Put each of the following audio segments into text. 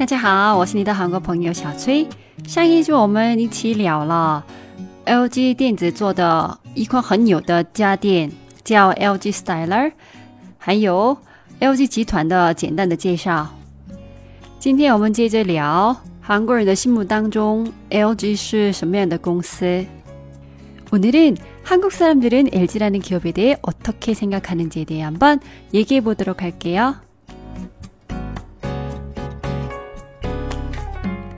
大家好，我是你的韩国朋友小崔。上一周我们一起聊了 LG 电子做的一款很牛的家电，叫 LG Styler，还有 LG 集团的简单的介绍。今天我们接着聊韩国人的心目当中 LG 是什么样的公司。오늘은한국사람들은 LG라는기업에대해어떻게생각하는지에대해한번얘기해보도록할게요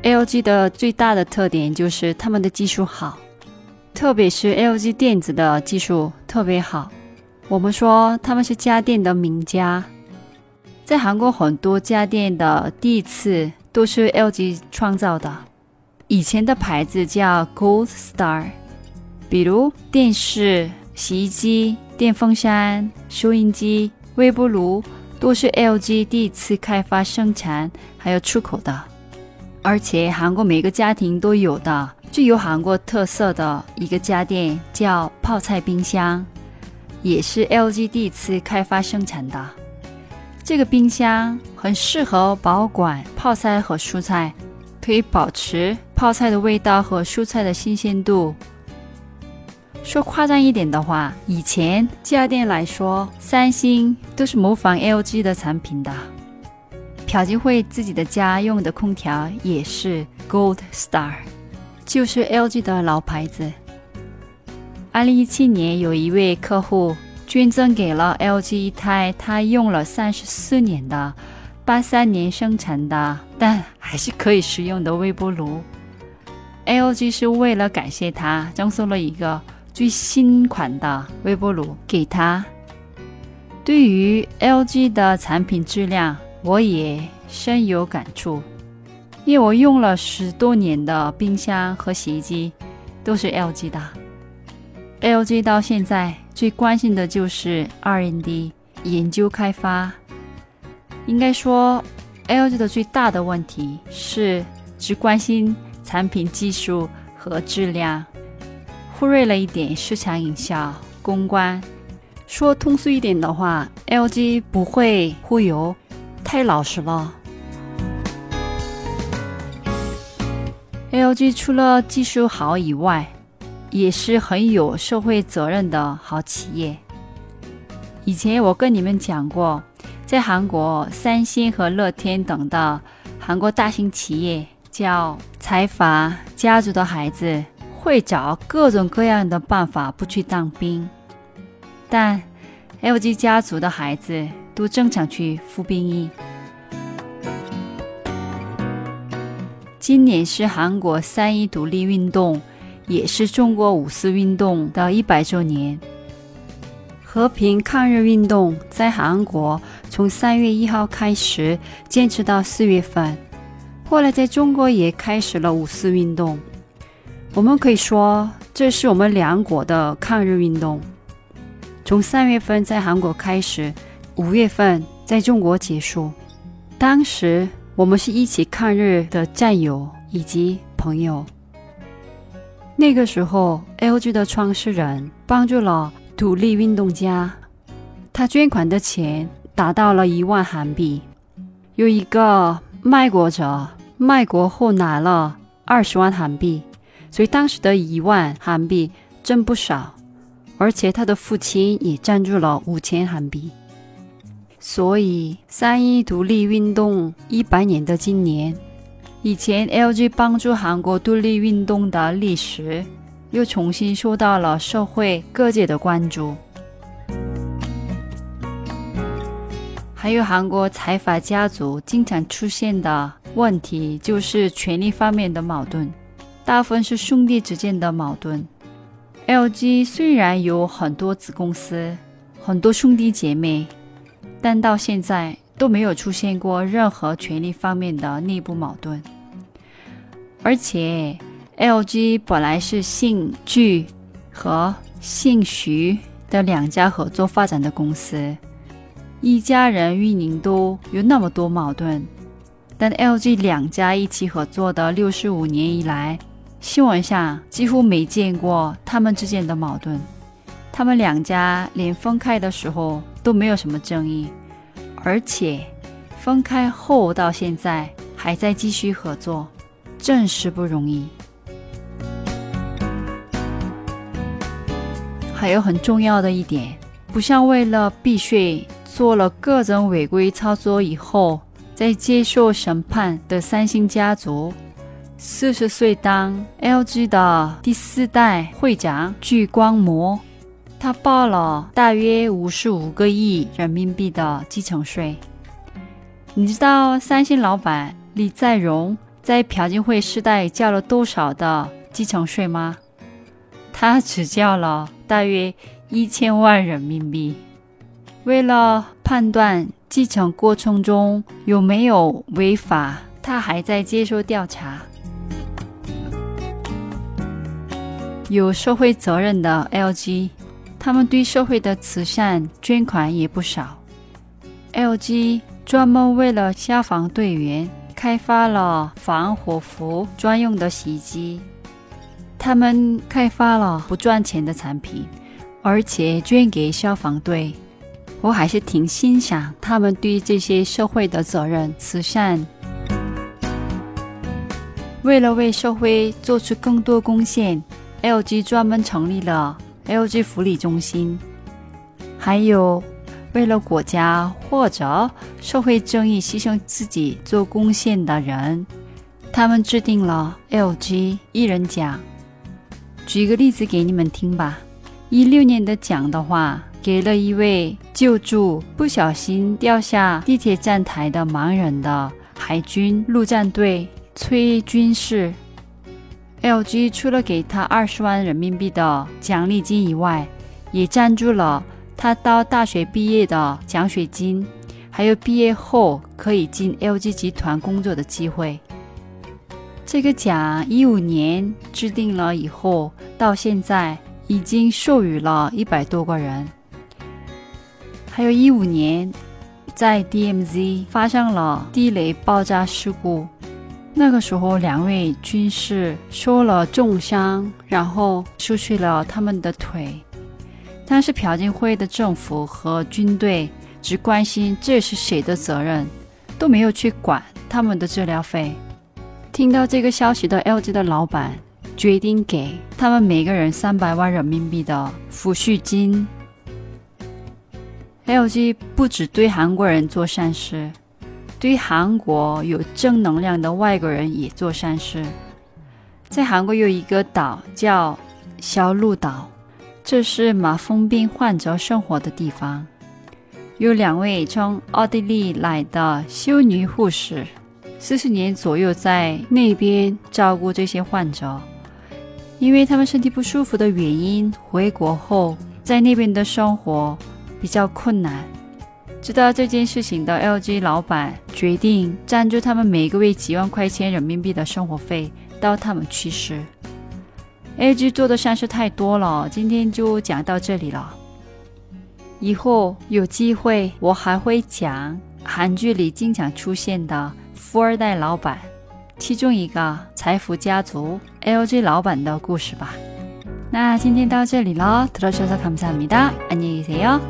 LG 的最大的特点就是他们的技术好，特别是 LG 电子的技术特别好。我们说他们是家电的名家，在韩国很多家电的第一次都是 LG 创造的。以前的牌子叫 Gold Star，比如电视、洗衣机、电风扇、收音机、微波炉都是 LG 第一次开发、生产还有出口的。而且韩国每个家庭都有的具有韩国特色的一个家电叫泡菜冰箱，也是 LG 第一次开发生产的。这个冰箱很适合保管泡菜和蔬菜，可以保持泡菜的味道和蔬菜的新鲜度。说夸张一点的话，以前家电来说，三星都是模仿 LG 的产品的。朴槿惠自己的家用的空调也是 Gold Star，就是 LG 的老牌子。二零一七年，有一位客户捐赠给了 LG 一台他用了三十四年的八三年生产的，但还是可以使用的微波炉。LG 是为了感谢他，赠送了一个最新款的微波炉给他。对于 LG 的产品质量，我也深有感触，因为我用了十多年的冰箱和洗衣机都是 LG 的。LG 到现在最关心的就是 R&D 研究开发。应该说，LG 的最大的问题是只关心产品技术和质量，忽略了一点市场营销、公关。说通俗一点的话，LG 不会忽悠。太老实了。LG 除了技术好以外，也是很有社会责任的好企业。以前我跟你们讲过，在韩国，三星和乐天等的韩国大型企业，叫财阀家族的孩子会找各种各样的办法不去当兵，但 LG 家族的孩子。都正常去服兵役。今年是韩国三一独立运动，也是中国五四运动的一百周年。和平抗日运动在韩国从三月一号开始，坚持到四月份。后来在中国也开始了五四运动。我们可以说，这是我们两国的抗日运动。从三月份在韩国开始。五月份在中国结束，当时我们是一起抗日的战友以及朋友。那个时候，LG 的创始人帮助了独立运动家，他捐款的钱达到了一万韩币。有一个卖国者卖国后拿了二十万韩币，所以当时的一万韩币真不少。而且他的父亲也赞助了五千韩币。所以，三一独立运动一百年的今年，以前 LG 帮助韩国独立运动的历史，又重新受到了社会各界的关注。还有韩国财阀家族经常出现的问题，就是权力方面的矛盾，大部分是兄弟之间的矛盾。LG 虽然有很多子公司，很多兄弟姐妹。但到现在都没有出现过任何权力方面的内部矛盾，而且 LG 本来是姓具和姓徐的两家合作发展的公司，一家人运营都有那么多矛盾，但 LG 两家一起合作的六十五年以来，新闻上几乎没见过他们之间的矛盾。他们两家连分开的时候都没有什么争议，而且分开后到现在还在继续合作，真是不容易。还有很重要的一点，不像为了避税做了各种违规操作以后在接受审判的三星家族，四十岁当 LG 的第四代会长具光模，他报了大约五十五个亿人民币的继承税。你知道三星老板李在镕在朴槿惠时代交了多少的继承税吗？他只交了大约一千万人民币。为了判断继承过程中有没有违法，他还在接受调查。有社会责任的 LG，他们对社会的慈善捐款也不少。LG。专门为了消防队员开发了防火服专用的洗衣机。他们开发了不赚钱的产品，而且捐给消防队。我还是挺欣赏他们对这些社会的责任慈善。为了为社会做出更多贡献，LG 专门成立了 LG 福利中心，还有。为了国家或者社会正义牺牲自己做贡献的人，他们制定了 LG 一人奖。举个例子给你们听吧。一六年的奖的话，给了一位救助不小心掉下地铁站台的盲人的海军陆战队崔军士。LG 除了给他二十万人民币的奖励金以外，也赞助了。他到大学毕业的奖学金，还有毕业后可以进 LG 集团工作的机会。这个奖一五年制定了以后，到现在已经授予了一百多个人。还有一五年，在 DMZ 发生了地雷爆炸事故，那个时候两位军士受了重伤，然后失去了他们的腿。但是朴槿惠的政府和军队只关心这是谁的责任，都没有去管他们的治疗费。听到这个消息的 LG 的老板决定给他们每个人三百万人民币的抚恤金。LG 不只对韩国人做善事，对韩国有正能量的外国人也做善事。在韩国有一个岛叫小鹿岛。这是马蜂病患者生活的地方，有两位从奥地利来的修女护士，四十年左右在那边照顾这些患者。因为他们身体不舒服的原因，回国后在那边的生活比较困难。知道这件事情的 LG 老板决定赞助他们每个月几万块钱人民币的生活费，到他们去世。LG 做的善事太多了，今天就讲到这里了。以后有机会，我还会讲韩剧里经常出现的富二代老板，其中一个财富家族 LG 老板的故事吧。那今天到这里了，들어주셔서감사합니다안녕히계세요